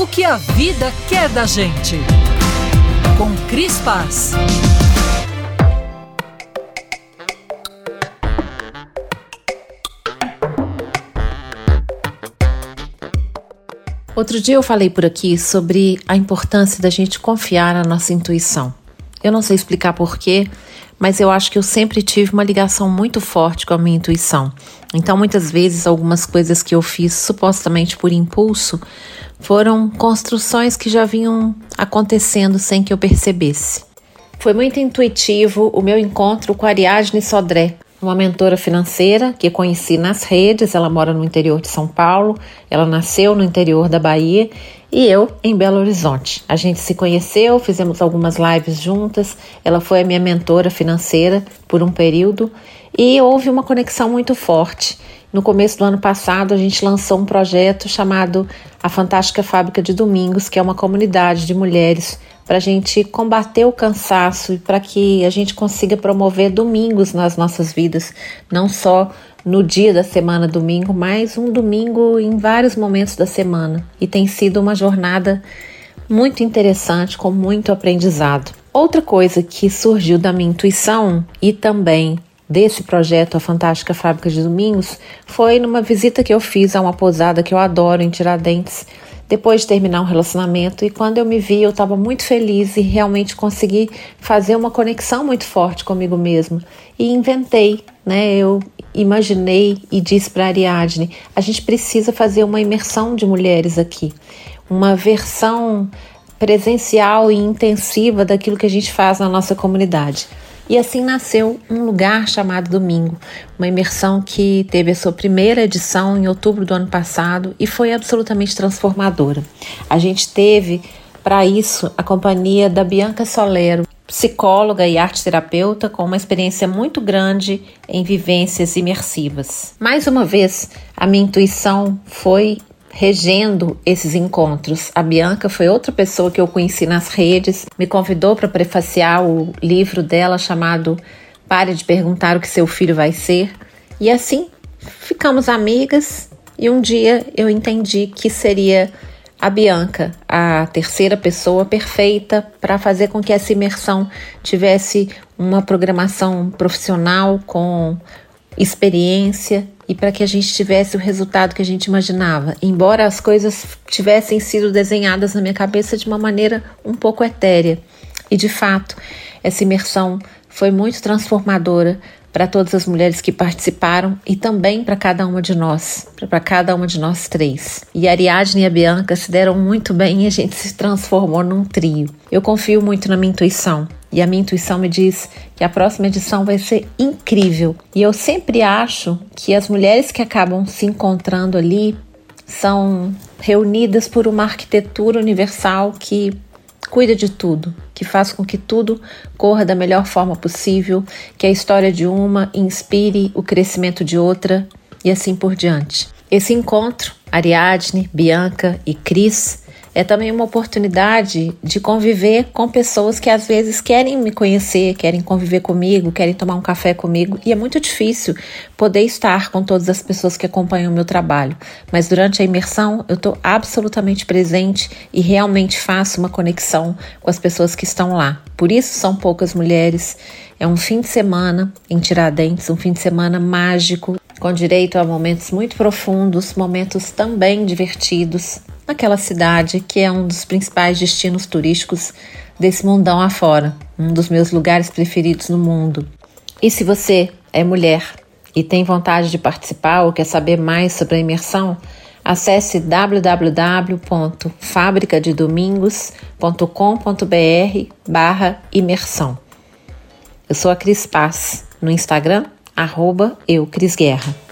O que a vida quer da gente. Com Cris Paz. Outro dia eu falei por aqui sobre a importância da gente confiar na nossa intuição. Eu não sei explicar porquê, mas eu acho que eu sempre tive uma ligação muito forte com a minha intuição. Então, muitas vezes, algumas coisas que eu fiz supostamente por impulso foram construções que já vinham acontecendo sem que eu percebesse. Foi muito intuitivo o meu encontro com a Ariadne Sodré, uma mentora financeira que conheci nas redes. Ela mora no interior de São Paulo, ela nasceu no interior da Bahia e eu em Belo Horizonte. A gente se conheceu, fizemos algumas lives juntas. Ela foi a minha mentora financeira por um período e houve uma conexão muito forte. No começo do ano passado, a gente lançou um projeto chamado A Fantástica Fábrica de Domingos, que é uma comunidade de mulheres para a gente combater o cansaço e para que a gente consiga promover domingos nas nossas vidas, não só no dia da semana domingo, mas um domingo em vários momentos da semana. E tem sido uma jornada muito interessante, com muito aprendizado. Outra coisa que surgiu da minha intuição e também desse projeto A Fantástica Fábrica de Domingos foi numa visita que eu fiz a uma pousada que eu adoro em Tiradentes, depois de terminar um relacionamento. E quando eu me vi, eu estava muito feliz e realmente consegui fazer uma conexão muito forte comigo mesmo. E inventei, né? Eu imaginei e disse para Ariadne: a gente precisa fazer uma imersão de mulheres aqui, uma versão presencial e intensiva daquilo que a gente faz na nossa comunidade. E assim nasceu um lugar chamado Domingo, uma imersão que teve a sua primeira edição em outubro do ano passado e foi absolutamente transformadora. A gente teve para isso a companhia da Bianca Solero, psicóloga e arte terapeuta com uma experiência muito grande em vivências imersivas. Mais uma vez, a minha intuição foi regendo esses encontros. A Bianca foi outra pessoa que eu conheci nas redes, me convidou para prefaciar o livro dela chamado Pare de Perguntar o que seu filho vai ser. E assim ficamos amigas e um dia eu entendi que seria a Bianca, a terceira pessoa perfeita para fazer com que essa imersão tivesse uma programação profissional com experiência e para que a gente tivesse o resultado que a gente imaginava. Embora as coisas tivessem sido desenhadas na minha cabeça de uma maneira um pouco etérea. E de fato, essa imersão foi muito transformadora para todas as mulheres que participaram e também para cada uma de nós, para cada uma de nós três. E a Ariadne e a Bianca se deram muito bem e a gente se transformou num trio. Eu confio muito na minha intuição e a minha intuição me diz que a próxima edição vai ser incrível. E eu sempre acho que as mulheres que acabam se encontrando ali são reunidas por uma arquitetura universal que cuida de tudo, que faz com que tudo corra da melhor forma possível, que a história de uma inspire o crescimento de outra e assim por diante. Esse encontro, Ariadne, Bianca e Cris, é também uma oportunidade de conviver com pessoas que às vezes querem me conhecer, querem conviver comigo, querem tomar um café comigo, e é muito difícil poder estar com todas as pessoas que acompanham o meu trabalho. Mas durante a imersão, eu estou absolutamente presente e realmente faço uma conexão com as pessoas que estão lá. Por isso são poucas mulheres. É um fim de semana em Tiradentes, um fim de semana mágico, com direito a momentos muito profundos, momentos também divertidos, naquela cidade que é um dos principais destinos turísticos desse mundão afora, um dos meus lugares preferidos no mundo. E se você é mulher e tem vontade de participar ou quer saber mais sobre a imersão, acesse www.fabricadedomingos.com.br barra imersão. Eu sou a Cris Paz, no Instagram, arroba eu, Cris Guerra.